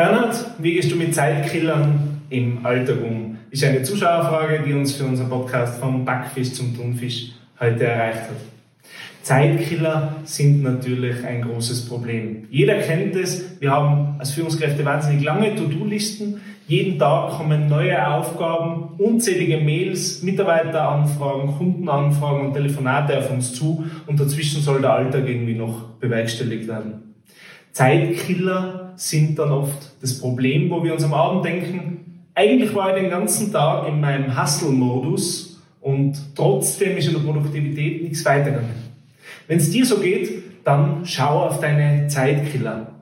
Bernhard, wie gehst du mit Zeitkillern im Alltag um? Ist eine Zuschauerfrage, die uns für unseren Podcast vom Backfisch zum Thunfisch heute erreicht hat. Zeitkiller sind natürlich ein großes Problem. Jeder kennt es. Wir haben als Führungskräfte wahnsinnig lange To-Do-Listen. Jeden Tag kommen neue Aufgaben, unzählige Mails, Mitarbeiteranfragen, Kundenanfragen und Telefonate auf uns zu und dazwischen soll der Alltag irgendwie noch bewerkstelligt werden. Zeitkiller sind dann oft das Problem, wo wir uns am Abend denken, eigentlich war ich den ganzen Tag in meinem Hustle-Modus und trotzdem ist in der Produktivität nichts weitergegangen. Wenn es dir so geht, dann schau auf deine Zeitkiller.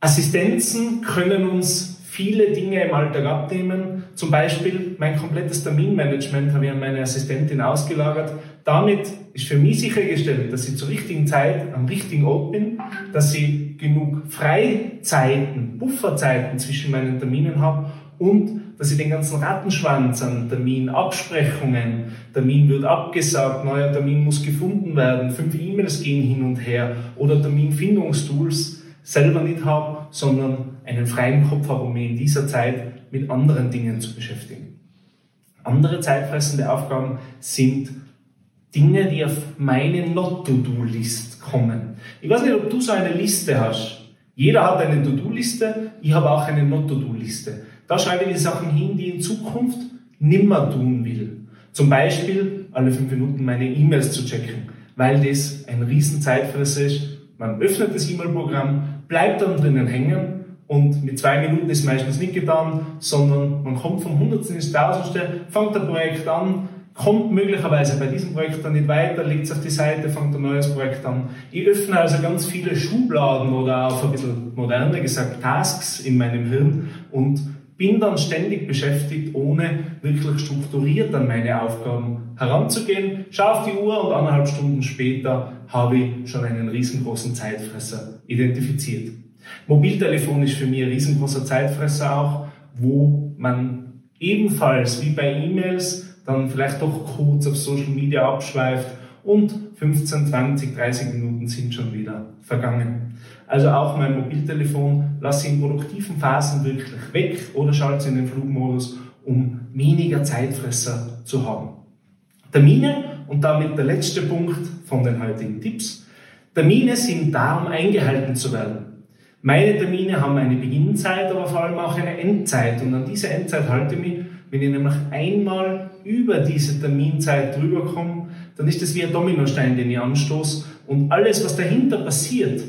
Assistenzen können uns viele Dinge im Alltag abnehmen. Zum Beispiel mein komplettes Terminmanagement habe ich an meine Assistentin ausgelagert. Damit ist für mich sichergestellt, dass ich zur richtigen Zeit am richtigen Ort bin, dass ich genug Freizeiten, Bufferzeiten zwischen meinen Terminen habe und dass ich den ganzen Rattenschwanz an Terminabsprechungen, Termin wird abgesagt, neuer Termin muss gefunden werden, fünf E-Mails gehen hin und her oder Terminfindungstools selber nicht habe, sondern einen freien Kopf habe, um mich in dieser Zeit mit anderen Dingen zu beschäftigen. Andere zeitfressende Aufgaben sind Dinge, die auf meine Not-to-Do-List kommen. Ich weiß nicht, ob du so eine Liste hast. Jeder hat eine To-Do-Liste, ich habe auch eine Not-to-Do-Liste. Da schreibe ich die Sachen hin, die ich in Zukunft nimmer tun will. Zum Beispiel alle fünf Minuten meine E-Mails zu checken, weil das ein riesen Zeitfresser ist. Man öffnet das E-Mail-Programm, bleibt dann drinnen hängen und mit zwei Minuten ist meistens nicht getan, sondern man kommt vom Hundertsten ins Tausendste, fängt ein Projekt an, kommt möglicherweise bei diesem Projekt dann nicht weiter, legt es auf die Seite, fängt ein neues Projekt an. Ich öffne also ganz viele Schubladen oder auch ein bisschen moderner gesagt Tasks in meinem Hirn und bin dann ständig beschäftigt, ohne wirklich strukturiert an meine Aufgaben heranzugehen. Schaue auf die Uhr und anderthalb Stunden später habe ich schon einen riesengroßen Zeitfresser identifiziert. Mobiltelefon ist für mich ein riesengroßer Zeitfresser auch, wo man ebenfalls wie bei E-Mails dann vielleicht doch kurz auf Social Media abschweift und 15, 20, 30 Minuten sind schon wieder vergangen. Also auch mein Mobiltelefon lasse ich in produktiven Phasen wirklich weg oder schalte es in den Flugmodus, um weniger Zeitfresser zu haben. Termine und damit der letzte Punkt von den heutigen Tipps. Termine sind da, um eingehalten zu werden. Meine Termine haben eine Beginnzeit, aber vor allem auch eine Endzeit. Und an diese Endzeit halte ich mich, wenn ich nämlich einmal über diese Terminzeit drüber komme, dann ist das wie ein Dominostein, den ich anstoße. Und alles, was dahinter passiert,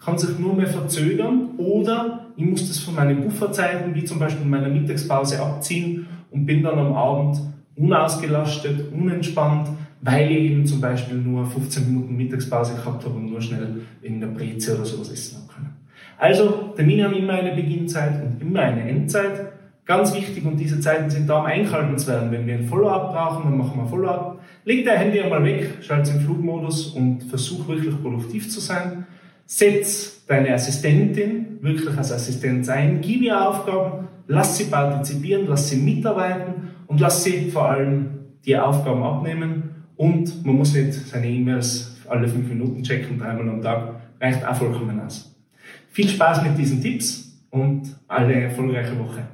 kann sich nur mehr verzögern oder ich muss das von meinen Bufferzeiten, wie zum Beispiel meiner Mittagspause, abziehen und bin dann am Abend unausgelastet, unentspannt, weil ich eben zum Beispiel nur 15 Minuten Mittagspause gehabt habe und nur schnell in der Breze oder sowas essen habe können. Also, Termine haben immer eine Beginnzeit und immer eine Endzeit. Ganz wichtig und diese Zeiten sind da, um eingehalten zu werden. Wenn wir ein Follow-up brauchen, dann machen wir Follow-up. Leg dein Handy einmal weg, schalte es in Flugmodus und versuch wirklich produktiv zu sein. Setz deine Assistentin wirklich als Assistenz ein, gib ihr Aufgaben, lass sie partizipieren, lass sie mitarbeiten und lass sie vor allem die Aufgaben abnehmen. Und man muss nicht seine E-Mails alle fünf Minuten checken, dreimal am Tag, reicht auch vollkommen aus. Viel Spaß mit diesen Tipps und eine erfolgreiche Woche.